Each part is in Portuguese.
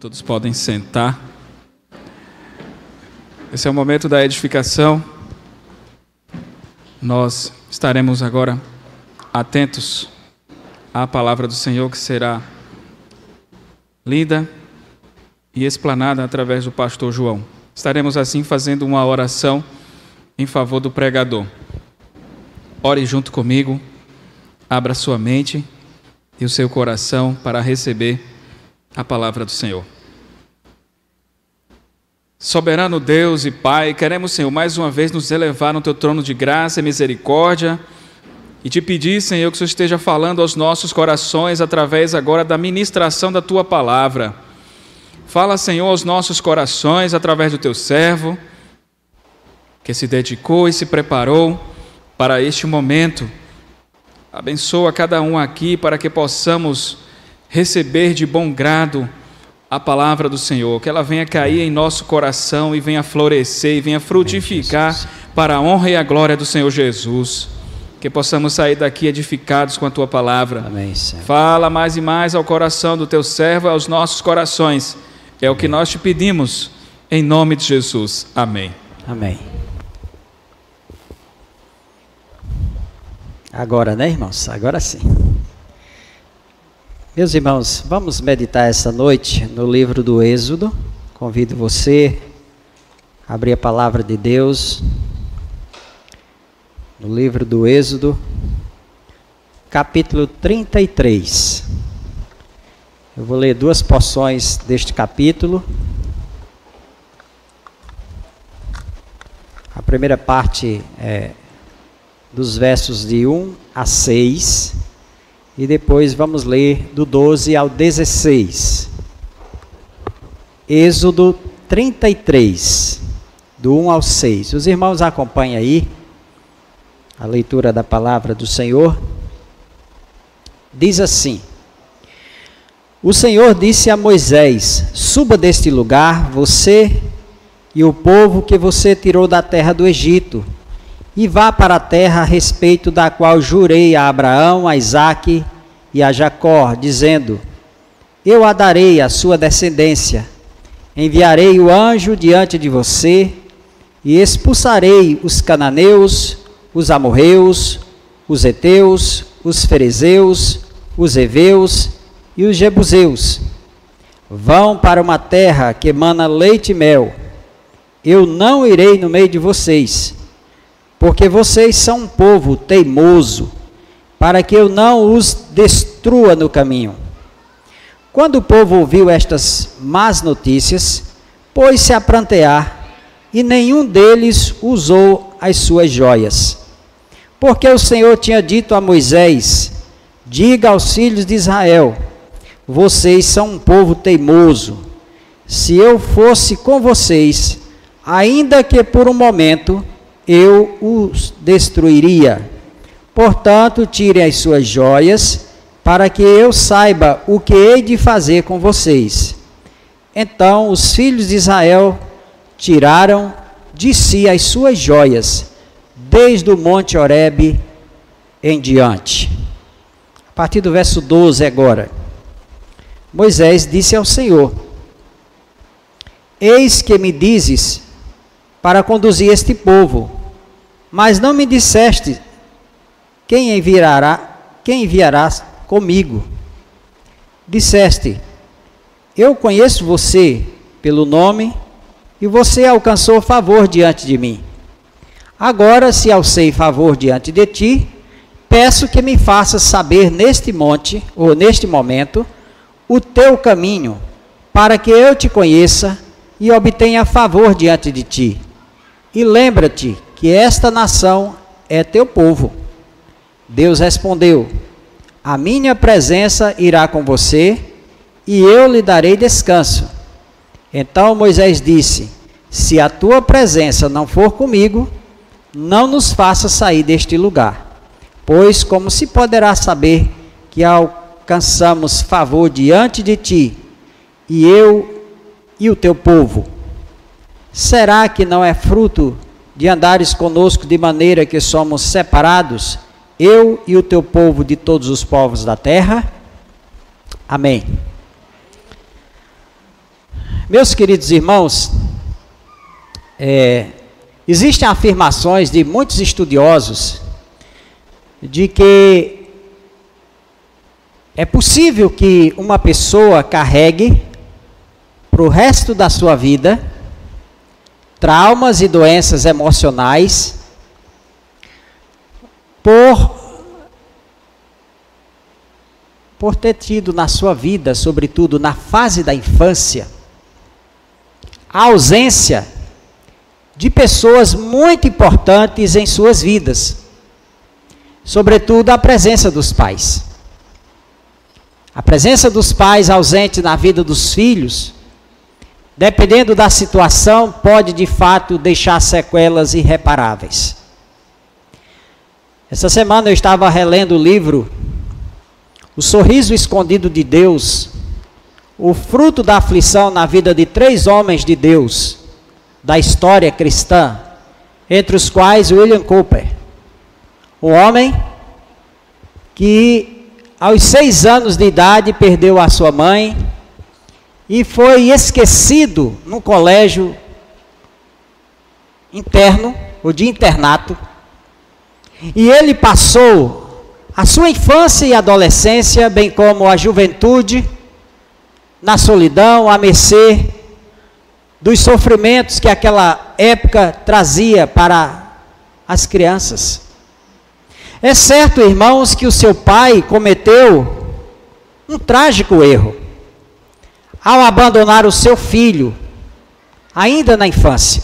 Todos podem sentar. Esse é o momento da edificação. Nós estaremos agora atentos à palavra do Senhor que será lida e explanada através do pastor João. Estaremos assim fazendo uma oração em favor do pregador. Ore junto comigo, abra sua mente e o seu coração para receber a palavra do Senhor. Soberano Deus e Pai, queremos, Senhor, mais uma vez nos elevar no teu trono de graça e misericórdia e te pedir, Senhor, que o Senhor esteja falando aos nossos corações através agora da ministração da tua palavra. Fala, Senhor, aos nossos corações através do teu servo, que se dedicou e se preparou para este momento. Abençoa cada um aqui para que possamos receber de bom grado a palavra do Senhor, que ela venha cair em nosso coração e venha florescer e venha frutificar para a honra e a glória do Senhor Jesus. Que possamos sair daqui edificados com a tua palavra. Amém, Senhor. Fala mais e mais ao coração do teu servo e aos nossos corações. É o que nós te pedimos, em nome de Jesus. Amém. Amém. Agora, né, irmãos? Agora sim. Meus irmãos, vamos meditar essa noite no livro do Êxodo. Convido você a abrir a palavra de Deus no livro do Êxodo, capítulo 33. Eu vou ler duas porções deste capítulo. A primeira parte é dos versos de 1 a 6 e depois vamos ler do 12 ao 16. Êxodo 33, do 1 ao 6. Os irmãos acompanhem aí a leitura da palavra do Senhor. Diz assim: O Senhor disse a Moisés: Suba deste lugar, você e o povo que você tirou da terra do Egito e vá para a terra a respeito da qual jurei a Abraão, a Isaque e a Jacó, dizendo: Eu a darei à sua descendência. Enviarei o anjo diante de você e expulsarei os cananeus, os amorreus, os heteus, os ferezeus, os heveus e os jebuseus. Vão para uma terra que emana leite e mel. Eu não irei no meio de vocês porque vocês são um povo teimoso, para que eu não os destrua no caminho. Quando o povo ouviu estas más notícias, pôs-se a prantear, e nenhum deles usou as suas joias. Porque o Senhor tinha dito a Moisés: Diga aos filhos de Israel: Vocês são um povo teimoso. Se eu fosse com vocês, ainda que por um momento, eu os destruiria. Portanto, tirem as suas joias, para que eu saiba o que hei de fazer com vocês. Então os filhos de Israel tiraram de si as suas joias, desde o monte Horebe em diante. A partir do verso 12 agora. Moisés disse ao Senhor: Eis que me dizes para conduzir este povo mas não me disseste quem enviará, quem enviarás comigo. Disseste: Eu conheço você pelo nome e você alcançou favor diante de mim. Agora, se alcei favor diante de ti, peço que me faças saber neste monte, ou neste momento, o teu caminho, para que eu te conheça e obtenha favor diante de ti. E lembra-te que esta nação é teu povo. Deus respondeu: A minha presença irá com você e eu lhe darei descanso. Então Moisés disse: Se a tua presença não for comigo, não nos faça sair deste lugar. Pois como se poderá saber que alcançamos favor diante de ti, e eu e o teu povo? Será que não é fruto de andares conosco de maneira que somos separados, eu e o teu povo de todos os povos da terra. Amém. Meus queridos irmãos, é, existem afirmações de muitos estudiosos de que é possível que uma pessoa carregue para o resto da sua vida traumas e doenças emocionais por por ter tido na sua vida, sobretudo na fase da infância, a ausência de pessoas muito importantes em suas vidas, sobretudo a presença dos pais. A presença dos pais ausente na vida dos filhos, dependendo da situação, pode de fato deixar sequelas irreparáveis. Essa semana eu estava relendo o livro O Sorriso Escondido de Deus, o fruto da aflição na vida de três homens de Deus da história cristã, entre os quais William Cooper, um homem que aos seis anos de idade perdeu a sua mãe e foi esquecido no colégio interno, ou de internato, e ele passou a sua infância e adolescência, bem como a juventude, na solidão, a mercê dos sofrimentos que aquela época trazia para as crianças. É certo, irmãos, que o seu pai cometeu um trágico erro ao abandonar o seu filho, ainda na infância.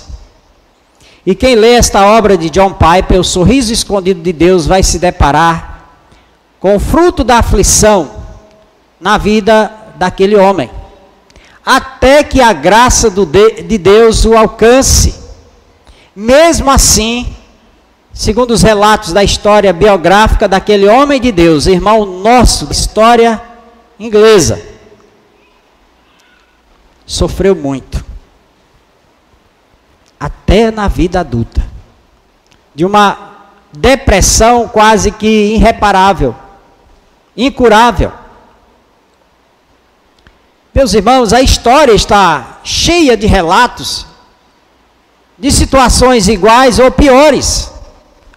E quem lê esta obra de John Piper, O Sorriso Escondido de Deus, vai se deparar com o fruto da aflição na vida daquele homem, até que a graça de, de Deus o alcance. Mesmo assim, segundo os relatos da história biográfica daquele homem de Deus, irmão nosso, história inglesa, sofreu muito até na vida adulta. De uma depressão quase que irreparável, incurável. Meus irmãos, a história está cheia de relatos de situações iguais ou piores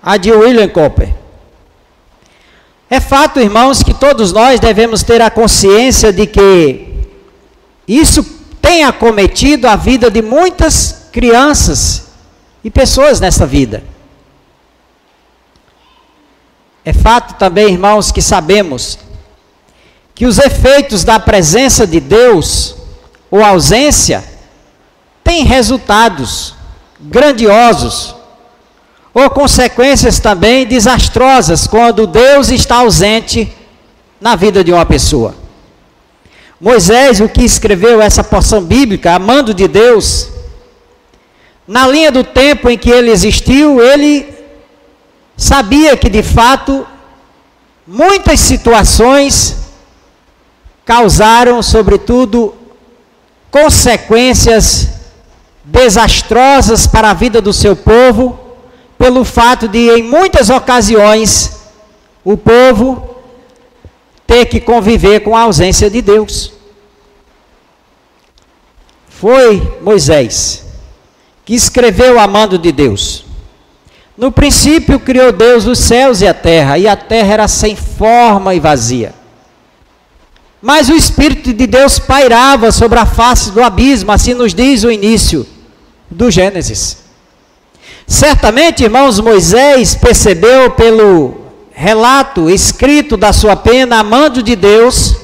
a de William Cooper. É fato, irmãos, que todos nós devemos ter a consciência de que isso tem acometido a vida de muitas crianças e pessoas nessa vida. É fato também, irmãos, que sabemos que os efeitos da presença de Deus ou ausência têm resultados grandiosos ou consequências também desastrosas quando Deus está ausente na vida de uma pessoa. Moisés, o que escreveu essa porção bíblica, amando de Deus, na linha do tempo em que ele existiu, ele sabia que de fato muitas situações causaram, sobretudo, consequências desastrosas para a vida do seu povo, pelo fato de, em muitas ocasiões, o povo ter que conviver com a ausência de Deus. Foi Moisés que escreveu amando de Deus. No princípio criou Deus os céus e a terra, e a terra era sem forma e vazia. Mas o Espírito de Deus pairava sobre a face do abismo, assim nos diz o início do Gênesis. Certamente, irmãos, Moisés percebeu pelo relato escrito da sua pena, amando de Deus,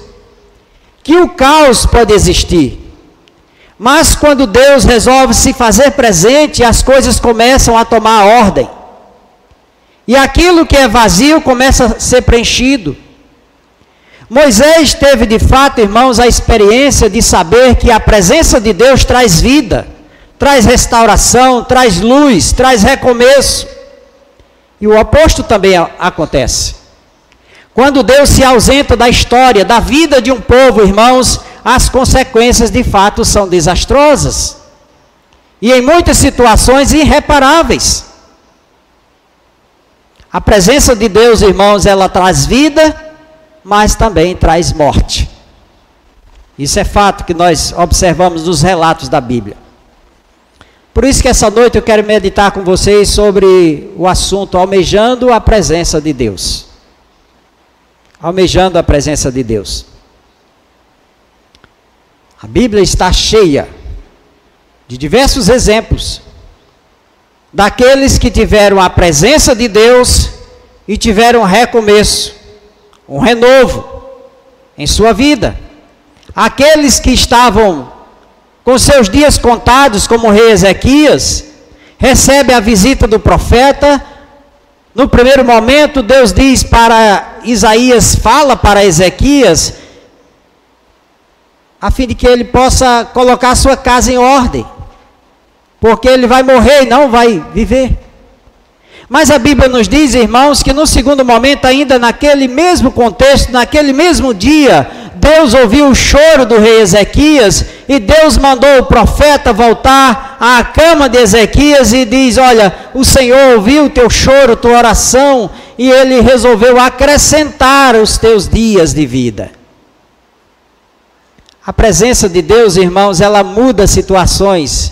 que o caos pode existir mas quando Deus resolve se fazer presente, as coisas começam a tomar ordem. E aquilo que é vazio começa a ser preenchido. Moisés teve de fato, irmãos, a experiência de saber que a presença de Deus traz vida, traz restauração, traz luz, traz recomeço. E o oposto também acontece. Quando Deus se ausenta da história, da vida de um povo, irmãos, as consequências de fato são desastrosas. E em muitas situações irreparáveis. A presença de Deus, irmãos, ela traz vida, mas também traz morte. Isso é fato que nós observamos nos relatos da Bíblia. Por isso que essa noite eu quero meditar com vocês sobre o assunto almejando a presença de Deus. Almejando a presença de Deus. A Bíblia está cheia de diversos exemplos daqueles que tiveram a presença de Deus e tiveram um recomeço, um renovo em sua vida. Aqueles que estavam com seus dias contados, como rei Ezequias, recebe a visita do profeta. No primeiro momento, Deus diz para Isaías, fala para Ezequias, a fim de que ele possa colocar sua casa em ordem, porque ele vai morrer e não vai viver. Mas a Bíblia nos diz, irmãos, que no segundo momento, ainda naquele mesmo contexto, naquele mesmo dia, Deus ouviu o choro do rei Ezequias e Deus mandou o profeta voltar à cama de Ezequias e diz: Olha, o Senhor ouviu o teu choro, tua oração, e ele resolveu acrescentar os teus dias de vida. A presença de Deus, irmãos, ela muda situações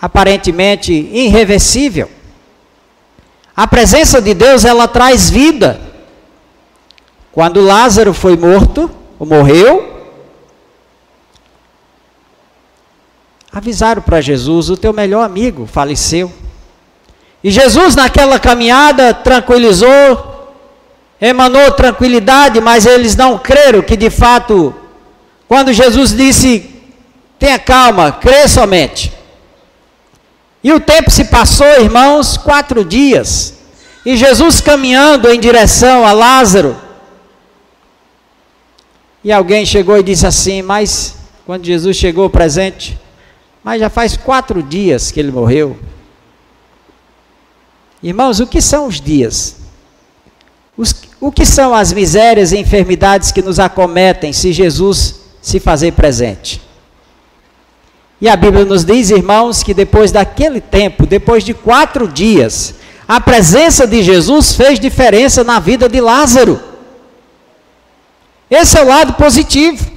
aparentemente irreversível. A presença de Deus, ela traz vida. Quando Lázaro foi morto, ou morreu, avisaram para Jesus: o teu melhor amigo faleceu. E Jesus, naquela caminhada, tranquilizou, emanou tranquilidade, mas eles não creram que de fato, quando Jesus disse: tenha calma, crê somente. E o tempo se passou, irmãos, quatro dias. E Jesus caminhando em direção a Lázaro, e alguém chegou e disse assim: Mas, quando Jesus chegou presente, mas já faz quatro dias que ele morreu. Irmãos, o que são os dias? Os, o que são as misérias e enfermidades que nos acometem se Jesus se fazer presente? E a Bíblia nos diz, irmãos, que depois daquele tempo, depois de quatro dias, a presença de Jesus fez diferença na vida de Lázaro. Esse é o lado positivo.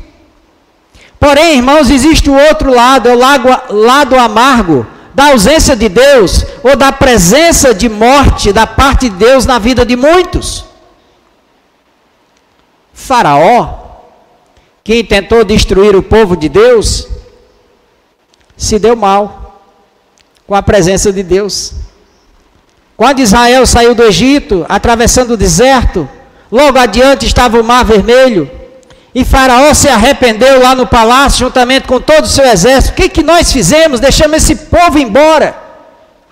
Porém, irmãos, existe o outro lado, é o lado, lado amargo da ausência de Deus ou da presença de morte da parte de Deus na vida de muitos. Faraó, quem tentou destruir o povo de Deus, se deu mal com a presença de Deus. Quando Israel saiu do Egito, atravessando o deserto, Logo adiante estava o mar vermelho. E Faraó se arrependeu lá no palácio, juntamente com todo o seu exército. O que, que nós fizemos? Deixamos esse povo embora.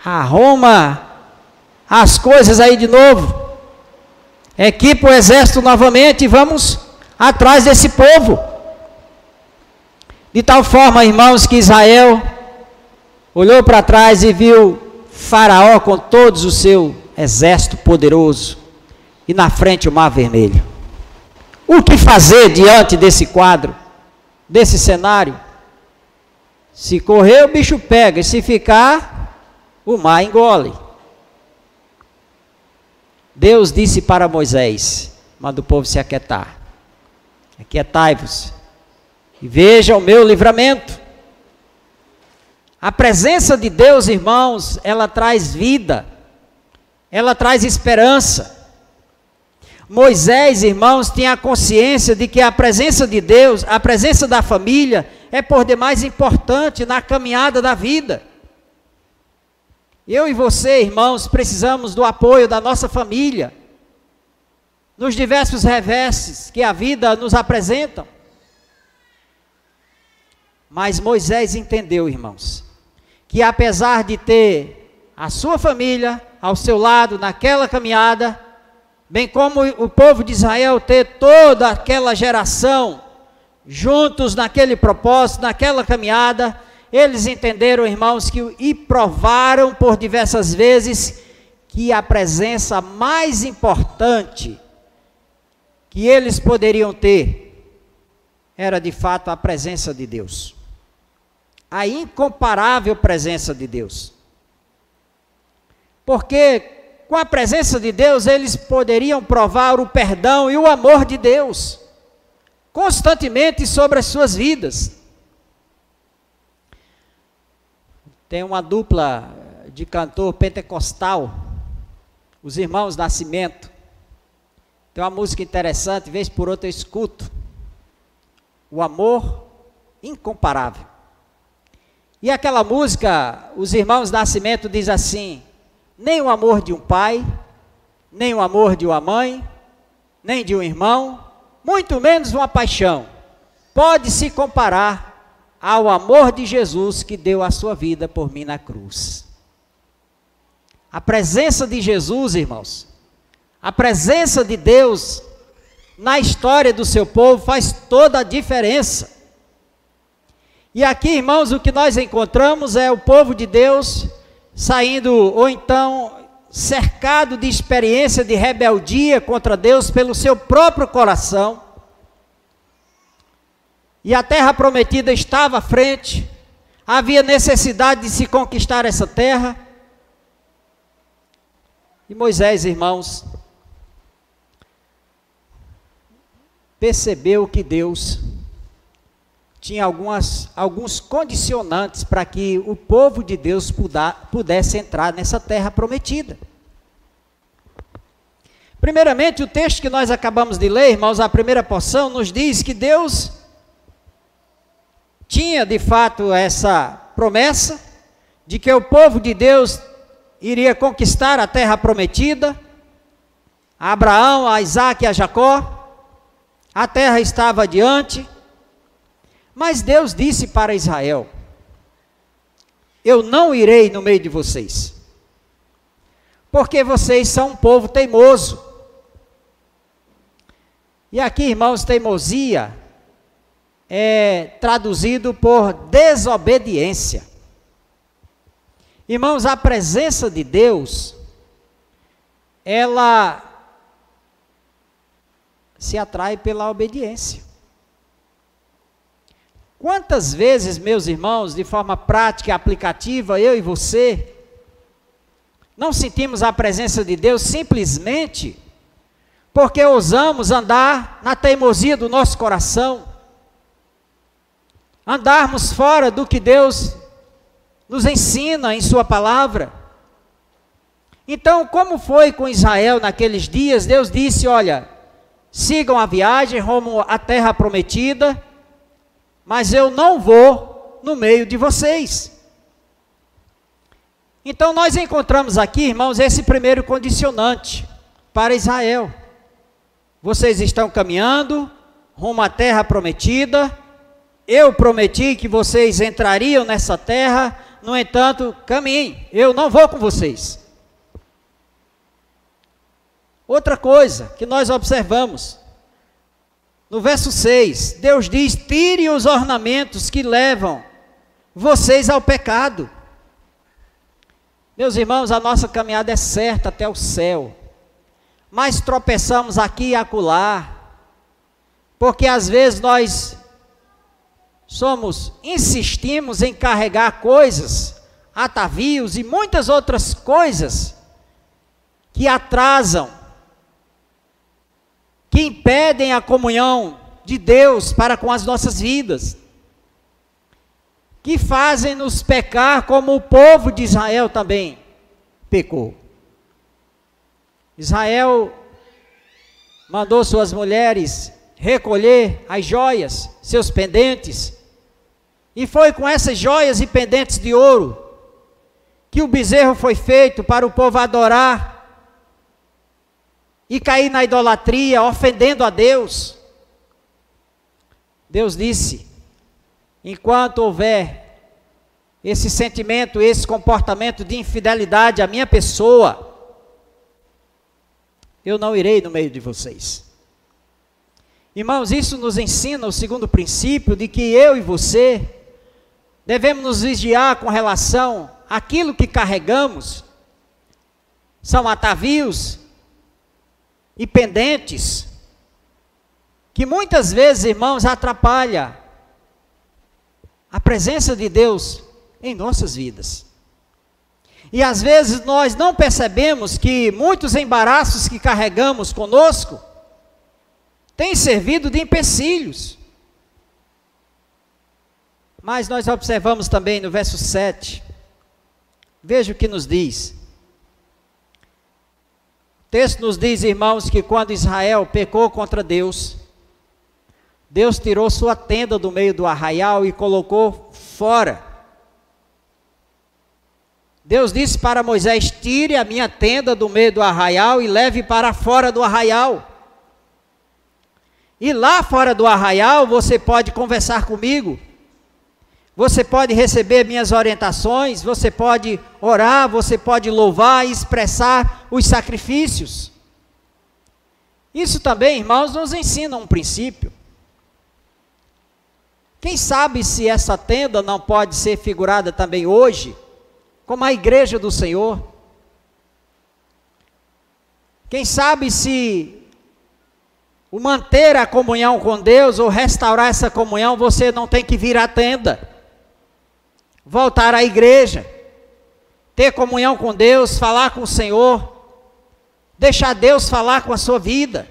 Arruma as coisas aí de novo. Equipa o exército novamente e vamos atrás desse povo. De tal forma, irmãos, que Israel olhou para trás e viu Faraó com todo o seu exército poderoso e na frente o mar vermelho. O que fazer diante desse quadro, desse cenário? Se correr, o bicho pega, e se ficar, o mar engole. Deus disse para Moisés: manda o povo se aquietar. Aquietai-vos e veja o meu livramento. A presença de Deus, irmãos, ela traz vida, ela traz esperança. Moisés, irmãos, tinha a consciência de que a presença de Deus, a presença da família, é por demais importante na caminhada da vida. Eu e você, irmãos, precisamos do apoio da nossa família, nos diversos reverses que a vida nos apresenta. Mas Moisés entendeu, irmãos, que apesar de ter a sua família ao seu lado naquela caminhada, bem como o povo de Israel ter toda aquela geração juntos naquele propósito, naquela caminhada, eles entenderam, irmãos, que e provaram por diversas vezes que a presença mais importante que eles poderiam ter era de fato a presença de Deus. A incomparável presença de Deus. Porque com a presença de Deus, eles poderiam provar o perdão e o amor de Deus. constantemente sobre as suas vidas. Tem uma dupla de cantor pentecostal, os irmãos Nascimento. Tem uma música interessante, vez por outra eu escuto. O amor incomparável. E aquela música, os irmãos Nascimento diz assim: nem o amor de um pai, nem o amor de uma mãe, nem de um irmão, muito menos uma paixão, pode se comparar ao amor de Jesus que deu a sua vida por mim na cruz. A presença de Jesus, irmãos, a presença de Deus na história do seu povo faz toda a diferença. E aqui, irmãos, o que nós encontramos é o povo de Deus saindo, ou então cercado de experiência de rebeldia contra Deus pelo seu próprio coração. E a terra prometida estava à frente, havia necessidade de se conquistar essa terra. E Moisés, irmãos, percebeu que Deus tinha algumas, alguns condicionantes para que o povo de Deus pudesse entrar nessa terra prometida. Primeiramente, o texto que nós acabamos de ler, irmãos, a primeira porção, nos diz que Deus tinha de fato essa promessa de que o povo de Deus iria conquistar a terra prometida, a Abraão, a Isaac e a Jacó, a terra estava adiante, mas Deus disse para Israel: Eu não irei no meio de vocês, porque vocês são um povo teimoso. E aqui, irmãos, teimosia é traduzido por desobediência. Irmãos, a presença de Deus, ela se atrai pela obediência. Quantas vezes, meus irmãos, de forma prática e aplicativa, eu e você, não sentimos a presença de Deus simplesmente porque ousamos andar na teimosia do nosso coração, andarmos fora do que Deus nos ensina em Sua palavra. Então, como foi com Israel naqueles dias? Deus disse: Olha, sigam a viagem rumo à terra prometida, mas eu não vou no meio de vocês. Então, nós encontramos aqui, irmãos, esse primeiro condicionante para Israel. Vocês estão caminhando rumo à terra prometida, eu prometi que vocês entrariam nessa terra, no entanto, caminhem, eu não vou com vocês. Outra coisa que nós observamos, no verso 6, Deus diz: tire os ornamentos que levam vocês ao pecado. Meus irmãos, a nossa caminhada é certa até o céu, mas tropeçamos aqui e acolá, porque às vezes nós somos, insistimos em carregar coisas, atavios e muitas outras coisas que atrasam, que impedem a comunhão de Deus para com as nossas vidas, que fazem nos pecar como o povo de Israel também pecou. Israel mandou suas mulheres recolher as joias, seus pendentes, e foi com essas joias e pendentes de ouro que o bezerro foi feito para o povo adorar e cair na idolatria, ofendendo a Deus. Deus disse: enquanto houver esse sentimento, esse comportamento de infidelidade à minha pessoa, eu não irei no meio de vocês. Irmãos, isso nos ensina o segundo princípio de que eu e você Devemos nos vigiar com relação àquilo que carregamos. São atavios e pendentes que muitas vezes, irmãos, atrapalha a presença de Deus em nossas vidas. E às vezes nós não percebemos que muitos embaraços que carregamos conosco tem servido de empecilhos. Mas nós observamos também no verso 7, veja o que nos diz. Texto nos diz, irmãos, que quando Israel pecou contra Deus, Deus tirou sua tenda do meio do arraial e colocou fora. Deus disse para Moisés: Tire a minha tenda do meio do arraial e leve para fora do arraial. E lá fora do arraial você pode conversar comigo você pode receber minhas orientações, você pode orar, você pode louvar e expressar os sacrifícios. Isso também, irmãos, nos ensina um princípio. Quem sabe se essa tenda não pode ser figurada também hoje, como a igreja do Senhor? Quem sabe se o manter a comunhão com Deus ou restaurar essa comunhão, você não tem que vir à tenda voltar à igreja, ter comunhão com Deus, falar com o Senhor, deixar Deus falar com a sua vida.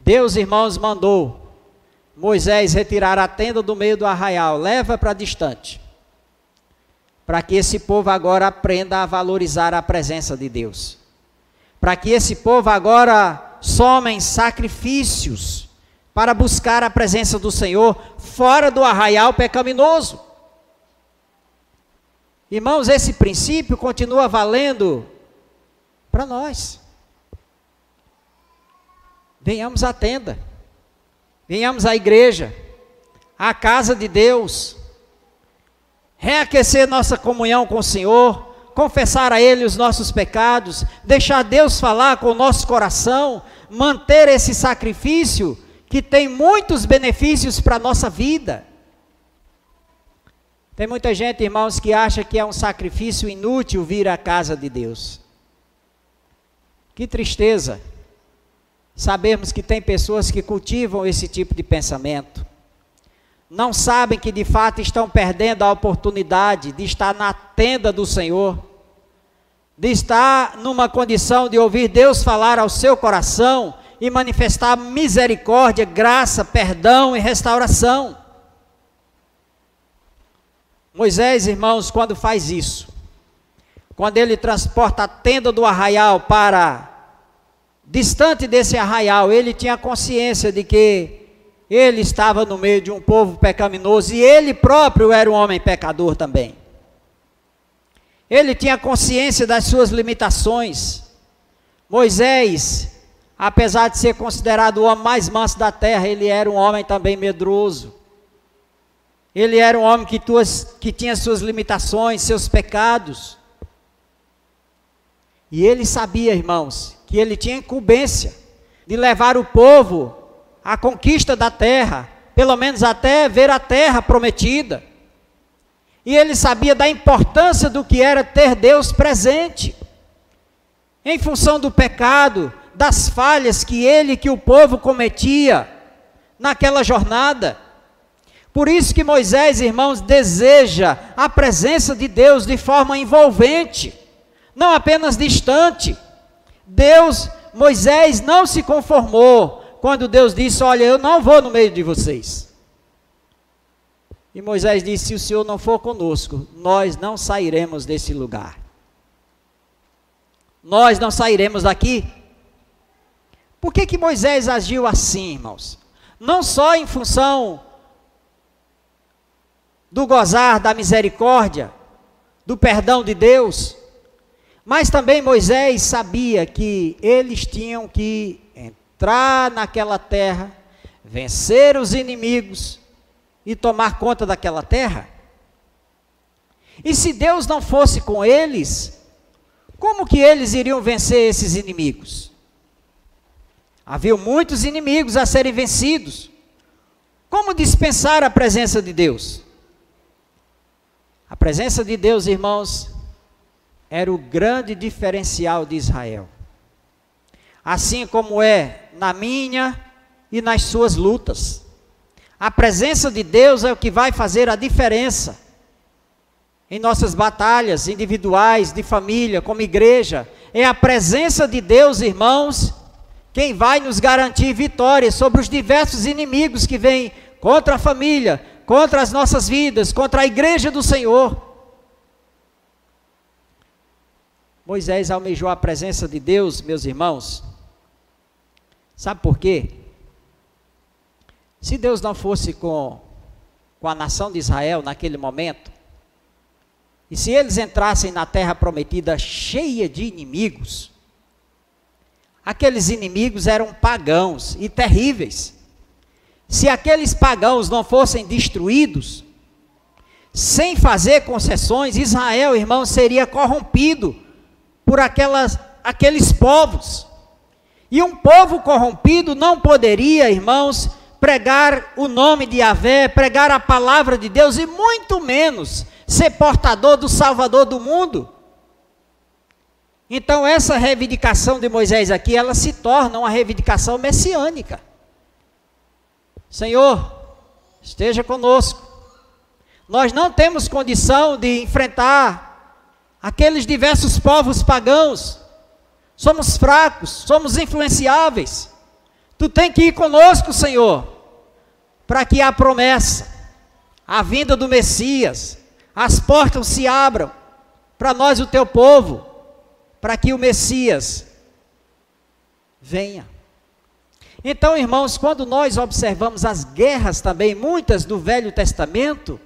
Deus, irmãos, mandou Moisés retirar a tenda do meio do arraial, leva para distante, para que esse povo agora aprenda a valorizar a presença de Deus, para que esse povo agora somem sacrifícios para buscar a presença do Senhor fora do arraial pecaminoso. Irmãos, esse princípio continua valendo para nós. Venhamos à tenda, venhamos à igreja, à casa de Deus, reaquecer nossa comunhão com o Senhor, confessar a Ele os nossos pecados, deixar Deus falar com o nosso coração, manter esse sacrifício que tem muitos benefícios para a nossa vida. Tem muita gente, irmãos, que acha que é um sacrifício inútil vir à casa de Deus. Que tristeza sabermos que tem pessoas que cultivam esse tipo de pensamento. Não sabem que de fato estão perdendo a oportunidade de estar na tenda do Senhor, de estar numa condição de ouvir Deus falar ao seu coração e manifestar misericórdia, graça, perdão e restauração. Moisés, irmãos, quando faz isso, quando ele transporta a tenda do arraial para distante desse arraial, ele tinha consciência de que ele estava no meio de um povo pecaminoso e ele próprio era um homem pecador também. Ele tinha consciência das suas limitações. Moisés apesar de ser considerado o homem mais manso da terra, ele era um homem também medroso. Ele era um homem que, tuas, que tinha suas limitações, seus pecados. E ele sabia, irmãos, que ele tinha incumbência de levar o povo à conquista da terra, pelo menos até ver a terra prometida. E ele sabia da importância do que era ter Deus presente. Em função do pecado, das falhas que ele, que o povo cometia naquela jornada. Por isso que Moisés, irmãos, deseja a presença de Deus de forma envolvente, não apenas distante. Deus, Moisés não se conformou quando Deus disse: Olha, eu não vou no meio de vocês. E Moisés disse: Se o Senhor não for conosco, nós não sairemos desse lugar. Nós não sairemos daqui. Por que, que Moisés agiu assim, irmãos? Não só em função do gozar da misericórdia, do perdão de Deus, mas também Moisés sabia que eles tinham que entrar naquela terra, vencer os inimigos e tomar conta daquela terra. E se Deus não fosse com eles, como que eles iriam vencer esses inimigos? Havia muitos inimigos a serem vencidos. Como dispensar a presença de Deus? A presença de Deus, irmãos, era o grande diferencial de Israel. Assim como é na minha e nas suas lutas. A presença de Deus é o que vai fazer a diferença em nossas batalhas individuais, de família, como igreja. É a presença de Deus, irmãos, quem vai nos garantir vitória sobre os diversos inimigos que vêm contra a família, contra as nossas vidas, contra a igreja do Senhor. Moisés almejou a presença de Deus, meus irmãos. Sabe por quê? Se Deus não fosse com, com a nação de Israel naquele momento, e se eles entrassem na terra prometida cheia de inimigos, aqueles inimigos eram pagãos e terríveis. Se aqueles pagãos não fossem destruídos, sem fazer concessões, Israel, irmão, seria corrompido por aquelas, aqueles povos. E um povo corrompido não poderia, irmãos, pregar o nome de Yahvé, pregar a palavra de Deus e muito menos ser portador do Salvador do mundo. Então essa reivindicação de Moisés aqui, ela se torna uma reivindicação messiânica. Senhor, esteja conosco. Nós não temos condição de enfrentar aqueles diversos povos pagãos. Somos fracos, somos influenciáveis. Tu tem que ir conosco, Senhor, para que a promessa, a vinda do Messias, as portas se abram para nós, o teu povo, para que o Messias venha. Então, irmãos, quando nós observamos as guerras também, muitas do Velho Testamento,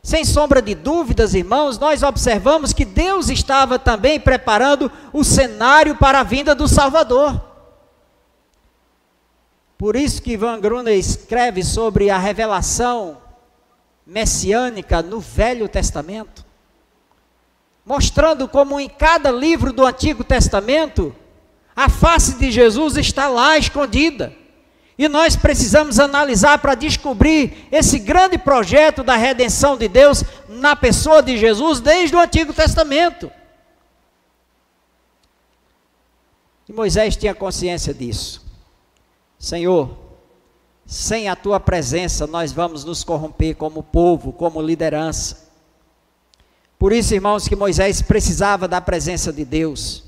sem sombra de dúvidas, irmãos, nós observamos que Deus estava também preparando o cenário para a vinda do Salvador. Por isso que Van Gruner escreve sobre a revelação messiânica no Velho Testamento, mostrando como em cada livro do Antigo Testamento a face de Jesus está lá escondida. E nós precisamos analisar para descobrir esse grande projeto da redenção de Deus na pessoa de Jesus desde o Antigo Testamento. E Moisés tinha consciência disso. Senhor, sem a tua presença nós vamos nos corromper como povo, como liderança. Por isso, irmãos, que Moisés precisava da presença de Deus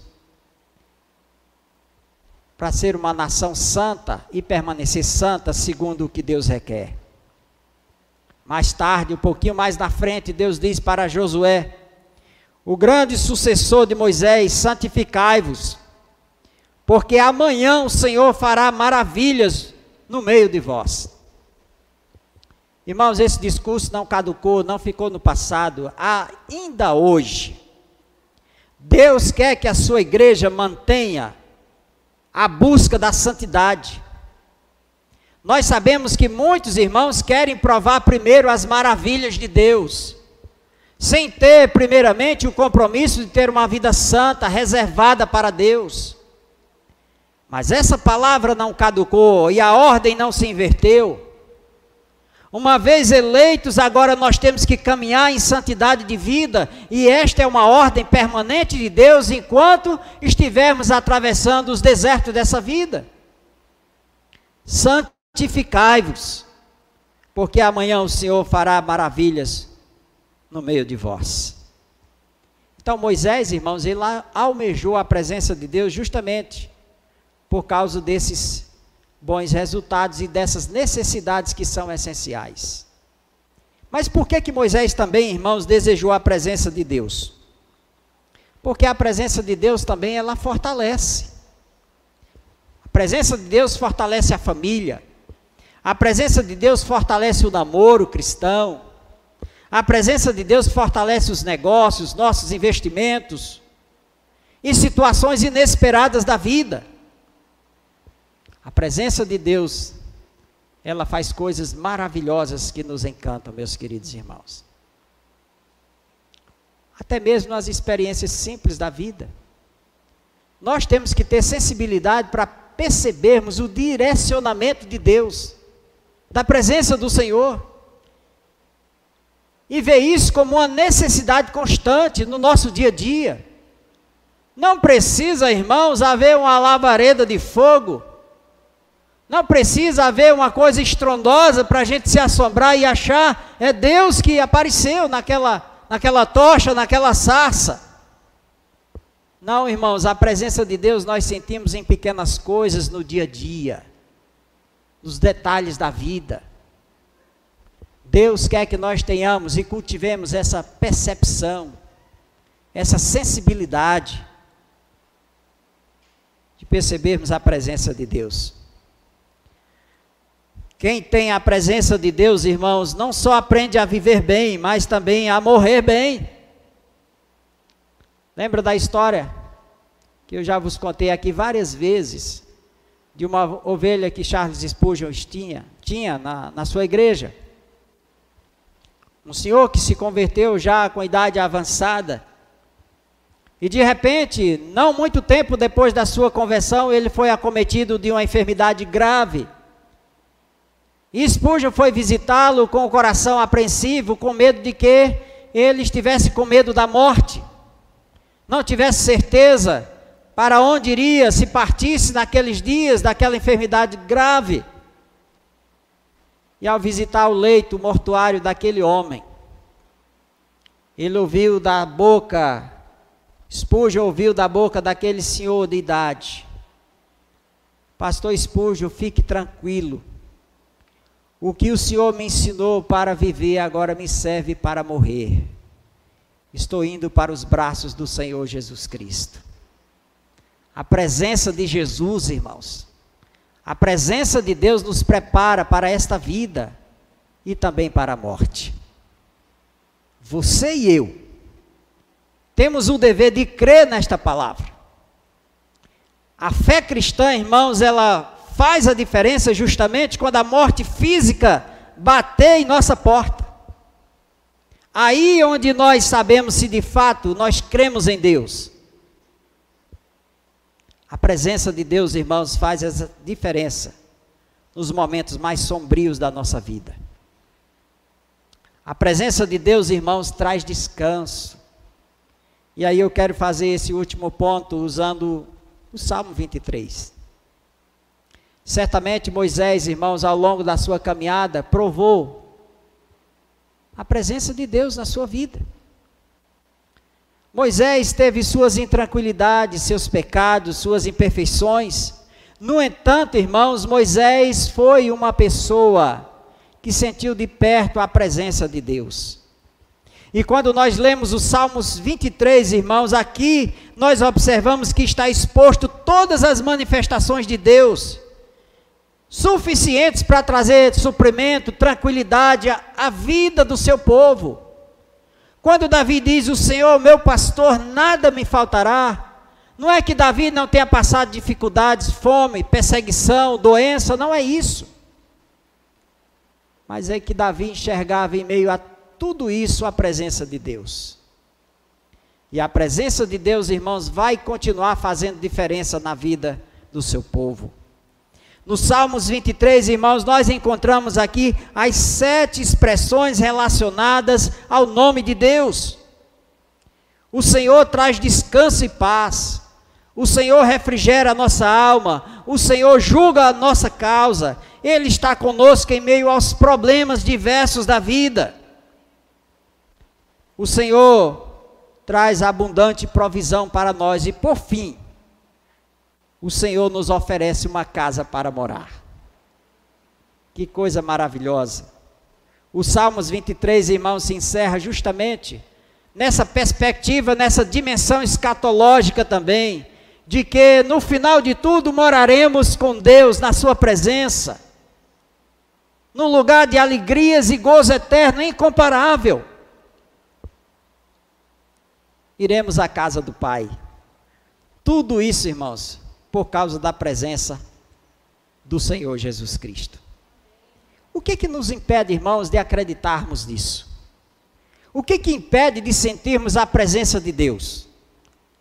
para ser uma nação santa e permanecer santa segundo o que Deus requer. Mais tarde, um pouquinho mais na frente, Deus diz para Josué: O grande sucessor de Moisés, santificai-vos, porque amanhã o Senhor fará maravilhas no meio de vós. Irmãos, esse discurso não caducou, não ficou no passado, ainda hoje. Deus quer que a sua igreja mantenha a busca da santidade. Nós sabemos que muitos irmãos querem provar primeiro as maravilhas de Deus, sem ter, primeiramente, o compromisso de ter uma vida santa, reservada para Deus. Mas essa palavra não caducou e a ordem não se inverteu. Uma vez eleitos, agora nós temos que caminhar em santidade de vida, e esta é uma ordem permanente de Deus enquanto estivermos atravessando os desertos dessa vida. Santificai-vos, porque amanhã o Senhor fará maravilhas no meio de vós. Então Moisés, irmãos, ele almejou a presença de Deus justamente por causa desses bons resultados e dessas necessidades que são essenciais. Mas por que que Moisés também, irmãos, desejou a presença de Deus? Porque a presença de Deus também ela fortalece. A presença de Deus fortalece a família. A presença de Deus fortalece o namoro cristão. A presença de Deus fortalece os negócios, nossos investimentos e situações inesperadas da vida. A presença de Deus, ela faz coisas maravilhosas que nos encantam, meus queridos irmãos. Até mesmo nas experiências simples da vida. Nós temos que ter sensibilidade para percebermos o direcionamento de Deus, da presença do Senhor. E ver isso como uma necessidade constante no nosso dia a dia. Não precisa, irmãos, haver uma labareda de fogo não precisa haver uma coisa estrondosa para a gente se assombrar e achar é Deus que apareceu naquela, naquela tocha, naquela sarça. Não, irmãos, a presença de Deus nós sentimos em pequenas coisas no dia a dia, nos detalhes da vida. Deus quer que nós tenhamos e cultivemos essa percepção, essa sensibilidade de percebermos a presença de Deus. Quem tem a presença de Deus, irmãos, não só aprende a viver bem, mas também a morrer bem. Lembra da história que eu já vos contei aqui várias vezes de uma ovelha que Charles Spurgeon tinha, tinha na, na sua igreja. Um senhor que se converteu já com idade avançada. E de repente, não muito tempo depois da sua conversão, ele foi acometido de uma enfermidade grave e Spurgeon foi visitá-lo com o coração apreensivo, com medo de que ele estivesse com medo da morte, não tivesse certeza para onde iria se partisse naqueles dias daquela enfermidade grave. E ao visitar o leito mortuário daquele homem, ele ouviu da boca, Spurgeon ouviu da boca daquele senhor de idade: Pastor Spurgeon, fique tranquilo o que o Senhor me ensinou para viver agora me serve para morrer. Estou indo para os braços do Senhor Jesus Cristo. A presença de Jesus, irmãos, a presença de Deus nos prepara para esta vida e também para a morte. Você e eu temos o dever de crer nesta palavra. A fé cristã, irmãos, ela faz a diferença justamente quando a morte física bater em nossa porta. Aí onde nós sabemos se de fato nós cremos em Deus. A presença de Deus, irmãos, faz essa diferença nos momentos mais sombrios da nossa vida. A presença de Deus, irmãos, traz descanso. E aí eu quero fazer esse último ponto usando o Salmo 23. Certamente Moisés, irmãos, ao longo da sua caminhada, provou a presença de Deus na sua vida. Moisés teve suas intranquilidades, seus pecados, suas imperfeições. No entanto, irmãos, Moisés foi uma pessoa que sentiu de perto a presença de Deus. E quando nós lemos os Salmos 23, irmãos, aqui nós observamos que está exposto todas as manifestações de Deus suficientes para trazer suprimento, tranquilidade à, vida do seu povo. Quando Davi diz: O Senhor, meu pastor, nada me faltará. Não é que Davi não tenha passado dificuldades, fome, perseguição, doença, não é isso. Mas é que Davi enxergava em meio a tudo isso a presença de Deus. E a presença de Deus, irmãos, vai continuar fazendo diferença na vida do seu povo. No Salmos 23, irmãos, nós encontramos aqui as sete expressões relacionadas ao nome de Deus. O Senhor traz descanso e paz. O Senhor refrigera a nossa alma. O Senhor julga a nossa causa. Ele está conosco em meio aos problemas diversos da vida. O Senhor traz abundante provisão para nós. E por fim, o Senhor nos oferece uma casa para morar. Que coisa maravilhosa. O Salmos 23, irmãos, se encerra justamente nessa perspectiva, nessa dimensão escatológica também, de que no final de tudo moraremos com Deus na Sua presença, num lugar de alegrias e gozo eterno, incomparável. Iremos à casa do Pai. Tudo isso, irmãos, por causa da presença do Senhor Jesus Cristo. O que que nos impede, irmãos, de acreditarmos nisso? O que que impede de sentirmos a presença de Deus?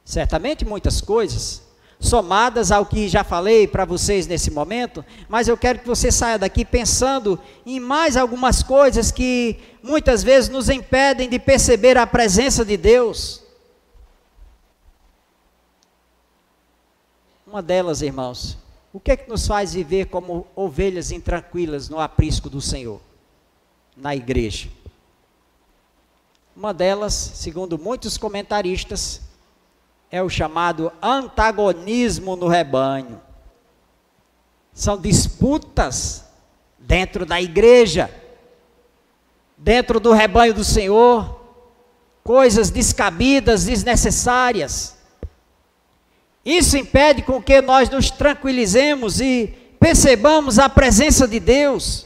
Certamente muitas coisas, somadas ao que já falei para vocês nesse momento, mas eu quero que você saia daqui pensando em mais algumas coisas que muitas vezes nos impedem de perceber a presença de Deus. Uma delas, irmãos, o que é que nos faz viver como ovelhas intranquilas no aprisco do Senhor, na igreja? Uma delas, segundo muitos comentaristas, é o chamado antagonismo no rebanho. São disputas dentro da igreja, dentro do rebanho do Senhor, coisas descabidas, desnecessárias. Isso impede com que nós nos tranquilizemos e percebamos a presença de Deus.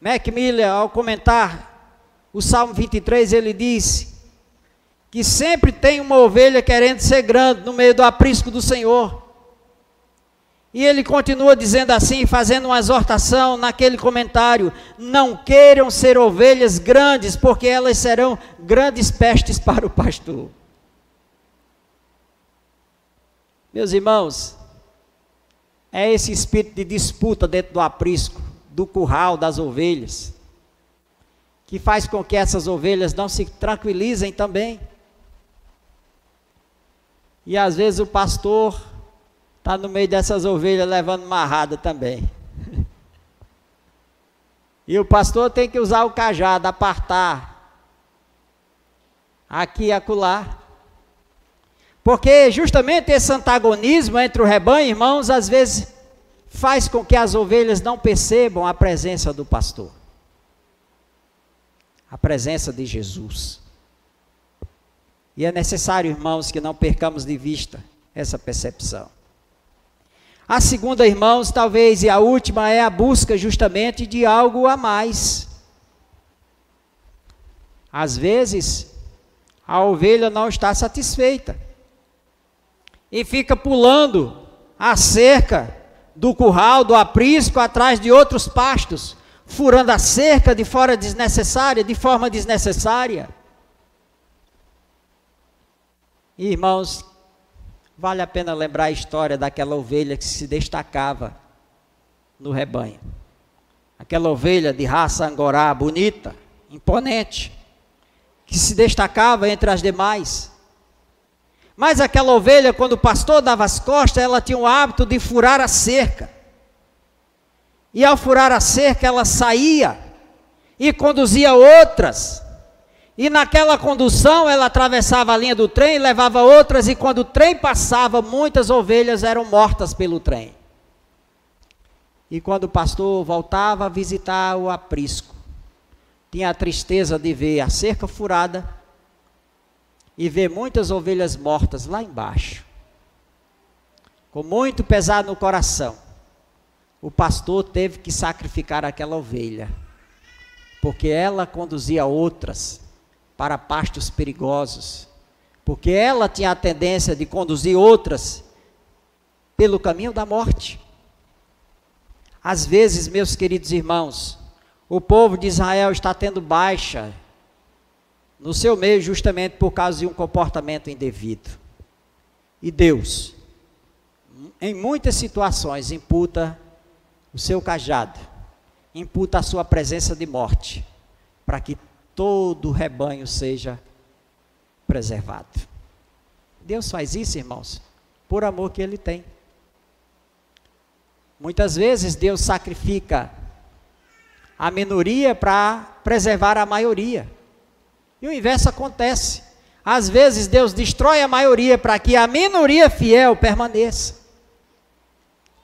Mac Miller, ao comentar o Salmo 23, ele disse que sempre tem uma ovelha querendo ser grande no meio do aprisco do Senhor. E ele continua dizendo assim, fazendo uma exortação naquele comentário: Não queiram ser ovelhas grandes, porque elas serão grandes pestes para o pastor. Meus irmãos, é esse espírito de disputa dentro do aprisco, do curral das ovelhas, que faz com que essas ovelhas não se tranquilizem também. E às vezes o pastor está no meio dessas ovelhas levando marrada também. E o pastor tem que usar o cajado, apartar aqui e acolá. Porque justamente esse antagonismo entre o rebanho, irmãos, às vezes faz com que as ovelhas não percebam a presença do pastor. A presença de Jesus. E é necessário, irmãos, que não percamos de vista essa percepção. A segunda, irmãos, talvez e a última é a busca justamente de algo a mais. Às vezes, a ovelha não está satisfeita e fica pulando a cerca do curral, do aprisco, atrás de outros pastos, furando a cerca de fora desnecessária, de forma desnecessária. Irmãos, vale a pena lembrar a história daquela ovelha que se destacava no rebanho. Aquela ovelha de raça angorá, bonita, imponente, que se destacava entre as demais. Mas aquela ovelha, quando o pastor dava as costas, ela tinha o hábito de furar a cerca. E ao furar a cerca, ela saía e conduzia outras e naquela condução ela atravessava a linha do trem, levava outras, e quando o trem passava, muitas ovelhas eram mortas pelo trem. E quando o pastor voltava a visitar o aprisco, tinha a tristeza de ver a cerca furada e ver muitas ovelhas mortas lá embaixo. Com muito pesar no coração, o pastor teve que sacrificar aquela ovelha, porque ela conduzia outras para pastos perigosos, porque ela tinha a tendência de conduzir outras pelo caminho da morte. Às vezes, meus queridos irmãos, o povo de Israel está tendo baixa no seu meio justamente por causa de um comportamento indevido. E Deus, em muitas situações, imputa o seu cajado, imputa a sua presença de morte, para que todo o rebanho seja preservado. Deus faz isso, irmãos, por amor que Ele tem. Muitas vezes Deus sacrifica a minoria para preservar a maioria. E o inverso acontece. Às vezes Deus destrói a maioria para que a minoria fiel permaneça.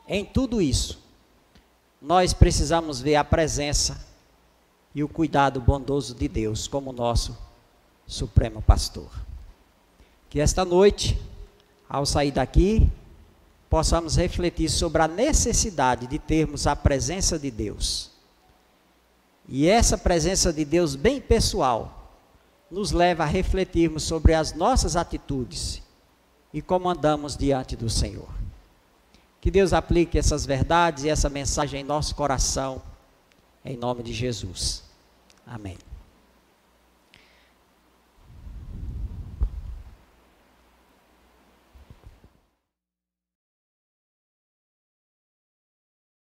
Em tudo isso, nós precisamos ver a presença e o cuidado bondoso de Deus como nosso Supremo Pastor. Que esta noite, ao sair daqui, possamos refletir sobre a necessidade de termos a presença de Deus. E essa presença de Deus bem pessoal nos leva a refletirmos sobre as nossas atitudes e como andamos diante do Senhor. Que Deus aplique essas verdades e essa mensagem em nosso coração em nome de Jesus. Amém.